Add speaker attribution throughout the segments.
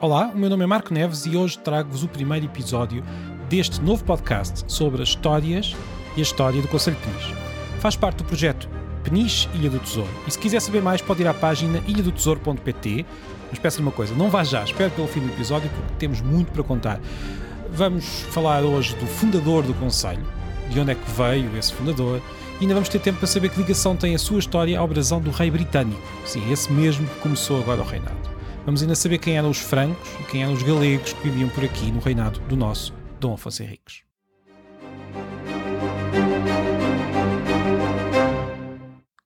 Speaker 1: Olá, o meu nome é Marco Neves e hoje trago-vos o primeiro episódio deste novo podcast sobre as histórias e a história do Conselho de Peniche. Faz parte do projeto Peniche Ilha do Tesouro e se quiser saber mais pode ir à página ilhadotesouro.pt mas peço-lhe uma coisa, não vá já, espere pelo fim do episódio porque temos muito para contar. Vamos falar hoje do fundador do Conselho, de onde é que veio esse fundador, e ainda vamos ter tempo para saber que ligação tem a sua história ao brasão do rei britânico. Sim, esse mesmo que começou agora o reinado. Vamos ainda saber quem eram os francos e quem eram os galegos que viviam por aqui no reinado do nosso Dom Afonso Henriques.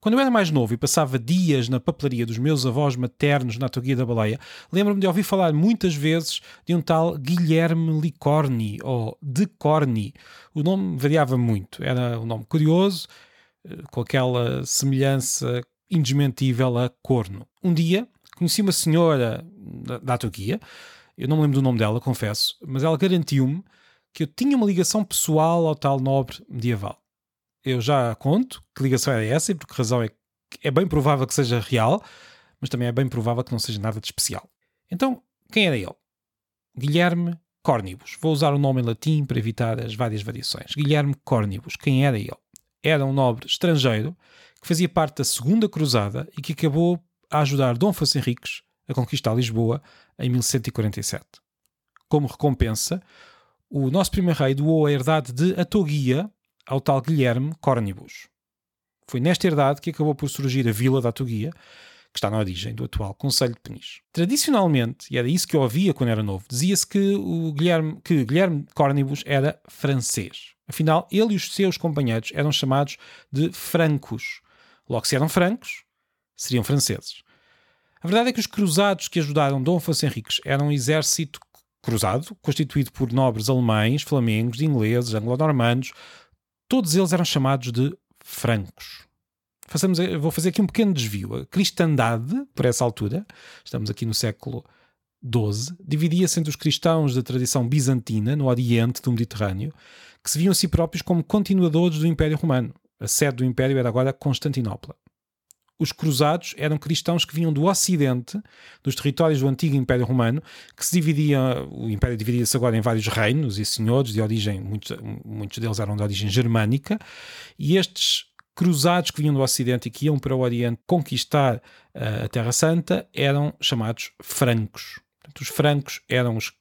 Speaker 1: Quando eu era mais novo e passava dias na papelaria dos meus avós maternos na Toguia da Baleia, lembro-me de ouvir falar muitas vezes de um tal Guilherme Licorni, ou de Corni. O nome variava muito, era um nome curioso, eh, com aquela semelhança indesmentível a corno. Um dia, conheci uma senhora da, da Toguia, eu não me lembro do nome dela, confesso, mas ela garantiu-me que eu tinha uma ligação pessoal ao tal nobre medieval eu já conto que ligação é essa e por que razão é que é bem provável que seja real, mas também é bem provável que não seja nada de especial. Então, quem era ele? Guilherme Cornibus. Vou usar o nome em latim para evitar as várias variações. Guilherme Cornibus. Quem era ele? Era um nobre estrangeiro que fazia parte da Segunda Cruzada e que acabou a ajudar Dom Afonso Henriques a conquistar Lisboa em 1147. Como recompensa, o nosso primeiro rei doou a herdade de Atoguia ao tal Guilherme Cornibus. Foi nesta herdade que acabou por surgir a Vila da Atuguia, que está na origem do atual Conselho de Peniche. Tradicionalmente, e era isso que eu ouvia quando era novo, dizia-se que o Guilherme, que Guilherme Cornibus era francês. Afinal, ele e os seus companheiros eram chamados de francos. Logo, se eram francos, seriam franceses. A verdade é que os cruzados que ajudaram Dom Afonso Henriques eram um exército cruzado, constituído por nobres alemães, flamengos, ingleses, anglo-normandos, todos eles eram chamados de francos. Façamos, vou fazer aqui um pequeno desvio. A cristandade, por essa altura, estamos aqui no século XII, dividia-se entre os cristãos da tradição bizantina, no Oriente do Mediterrâneo, que se viam a si próprios como continuadores do Império Romano. A sede do Império era agora Constantinopla os cruzados eram cristãos que vinham do Ocidente, dos territórios do antigo Império Romano, que se dividia, o Império dividia-se agora em vários reinos e senhores de origem, muitos, muitos deles eram de origem germânica, e estes cruzados que vinham do Ocidente e que iam para o Oriente conquistar uh, a Terra Santa eram chamados francos. Portanto, os francos eram os que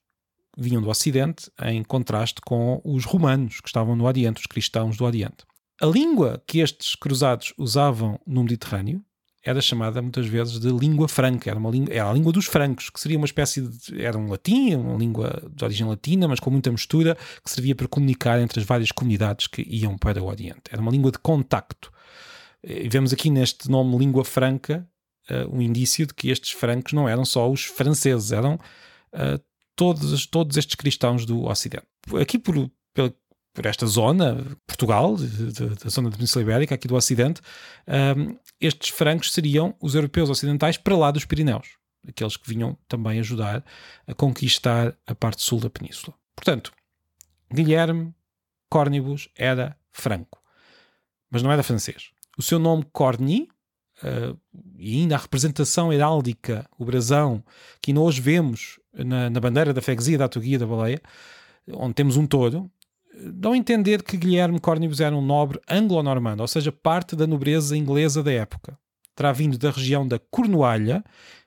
Speaker 1: vinham do Ocidente, em contraste com os romanos que estavam no Oriente, os cristãos do Oriente. A língua que estes cruzados usavam no Mediterrâneo era chamada muitas vezes de língua franca, era, uma língua, era a língua dos francos, que seria uma espécie de. era um latim, uma língua de origem latina, mas com muita mistura, que servia para comunicar entre as várias comunidades que iam para o Oriente. Era uma língua de contacto. E vemos aqui neste nome língua franca uh, um indício de que estes francos não eram só os franceses, eram uh, todos, todos estes cristãos do Ocidente. Aqui, por, por esta zona, Portugal, da zona da Península Ibérica, aqui do Ocidente, um, estes francos seriam os europeus ocidentais para lá dos Pirineus, aqueles que vinham também ajudar a conquistar a parte sul da península. Portanto, Guilherme Cornibus era franco, mas não era francês. O seu nome Corny, uh, e ainda a representação heráldica, o brasão, que ainda hoje vemos na, na bandeira da freguesia da Atuguia da Baleia, onde temos um touro, dão a entender que Guilherme Cornibus era um nobre anglo-normando, ou seja, parte da nobreza inglesa da época. Terá vindo da região da Cornualha,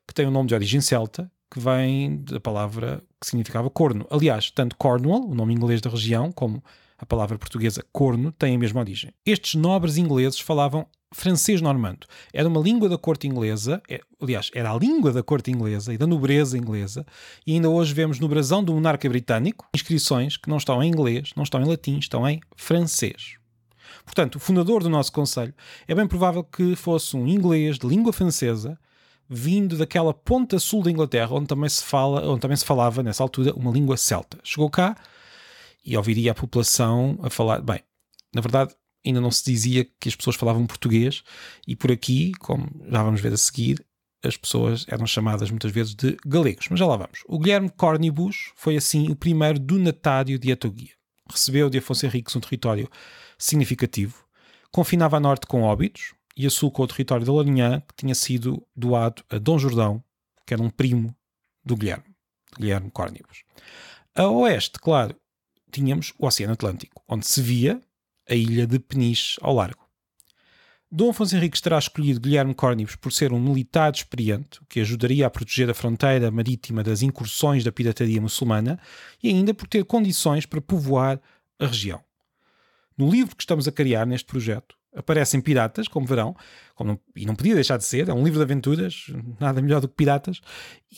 Speaker 1: que tem um nome de origem celta, que vem da palavra que significava corno. Aliás, tanto Cornwall, o nome inglês da região, como a palavra portuguesa corno, têm a mesma origem. Estes nobres ingleses falavam francês normando. Era uma língua da corte inglesa, é, aliás, era a língua da corte inglesa e da nobreza inglesa, e ainda hoje vemos no brasão do monarca britânico inscrições que não estão em inglês, não estão em latim, estão em francês. Portanto, o fundador do nosso conselho é bem provável que fosse um inglês de língua francesa, vindo daquela ponta sul da Inglaterra, onde também se fala, onde também se falava nessa altura uma língua celta. Chegou cá e ouviria a população a falar, bem, na verdade, ainda não se dizia que as pessoas falavam português, e por aqui, como já vamos ver a seguir, as pessoas eram chamadas muitas vezes de galegos. Mas já lá vamos. O Guilherme Cornibus foi assim o primeiro donatário de Atoguia. Recebeu de Afonso Henriques um território significativo, confinava a norte com Óbidos e a sul com o território da Larinhã, que tinha sido doado a Dom Jordão, que era um primo do Guilherme. Guilherme Córnibus. A oeste, claro, tínhamos o Oceano Atlântico, onde se via a ilha de Peniche ao largo. Dom Afonso Henriques terá escolhido Guilherme Córnibus por ser um militar experiente, o que ajudaria a proteger a fronteira marítima das incursões da pirataria muçulmana e ainda por ter condições para povoar a região. No livro que estamos a criar neste projeto, aparecem piratas, como verão, como não, e não podia deixar de ser, é um livro de aventuras, nada melhor do que piratas,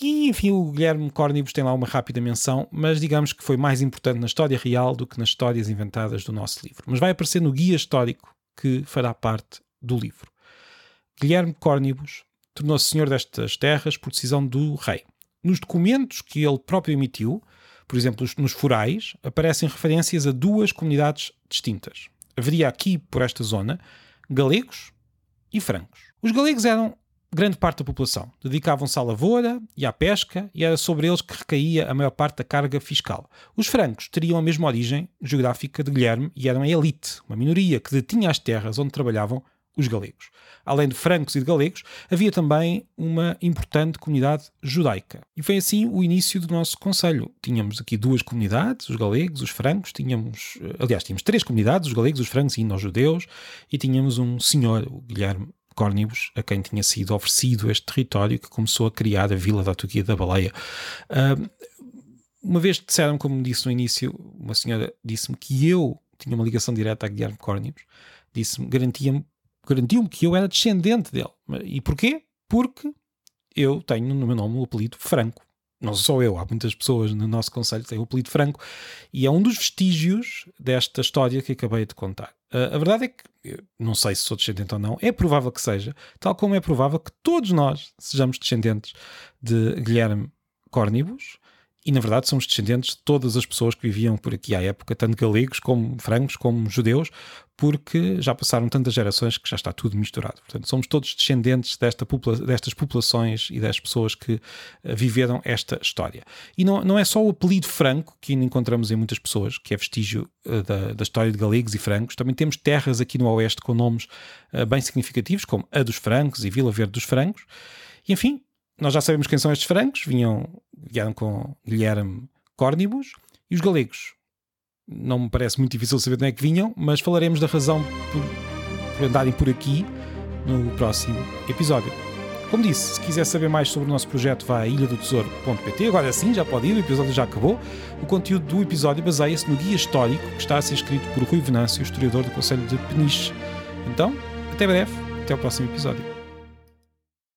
Speaker 1: e enfim, o Guilherme Córnibus tem lá uma rápida menção, mas digamos que foi mais importante na história real do que nas histórias inventadas do nosso livro. Mas vai aparecer no guia histórico que fará parte do livro. Guilherme Córnibus tornou-se senhor destas terras por decisão do rei. Nos documentos que ele próprio emitiu, por exemplo, nos forais, aparecem referências a duas comunidades distintas. Haveria aqui, por esta zona, galegos e francos. Os galegos eram grande parte da população. Dedicavam-se à lavoura e à pesca e era sobre eles que recaía a maior parte da carga fiscal. Os francos teriam a mesma origem geográfica de Guilherme e eram a elite, uma minoria que detinha as terras onde trabalhavam os galegos. Além de francos e de galegos, havia também uma importante comunidade judaica. E foi assim o início do nosso conselho. Tínhamos aqui duas comunidades, os galegos, os francos, tínhamos, eh, aliás, tínhamos três comunidades, os galegos, os francos e os judeus, e tínhamos um senhor, o Guilherme Córnibus, a quem tinha sido oferecido este território, que começou a criar a Vila da Autoguia da Baleia. Uma vez disseram, como disse no início, uma senhora disse-me que eu tinha uma ligação direta a Guilherme Córnibus, disse-me, garantia-me garantiu-me que eu era descendente dele. E porquê? Porque eu tenho no meu nome o apelido Franco. Não sou eu, há muitas pessoas no nosso conselho que têm o apelido Franco, e é um dos vestígios desta história que acabei de contar. Uh, a verdade é que, não sei se sou descendente ou não, é provável que seja, tal como é provável que todos nós sejamos descendentes de Guilherme Córnibus, e na verdade somos descendentes de todas as pessoas que viviam por aqui à época, tanto galegos como francos, como judeus, porque já passaram tantas gerações que já está tudo misturado. Portanto, somos todos descendentes desta popula destas populações e das pessoas que uh, viveram esta história. E não, não é só o apelido franco que encontramos em muitas pessoas, que é vestígio uh, da, da, história de galegos e francos, também temos terras aqui no oeste com nomes uh, bem significativos, como a dos francos e Vila Verde dos francos. E enfim, nós já sabemos quem são estes francos, vinham, vieram com Guilherme Córnibus, e os galegos. Não me parece muito difícil saber de onde é que vinham, mas falaremos da razão por, por andarem por aqui no próximo episódio. Como disse, se quiser saber mais sobre o nosso projeto, vá a ilhadotesouro.pt. Agora sim, já pode ir, o episódio já acabou. O conteúdo do episódio baseia-se no guia histórico que está a ser escrito por Rui Venâncio, historiador do Conselho de Peniche. Então, até breve, até o próximo episódio.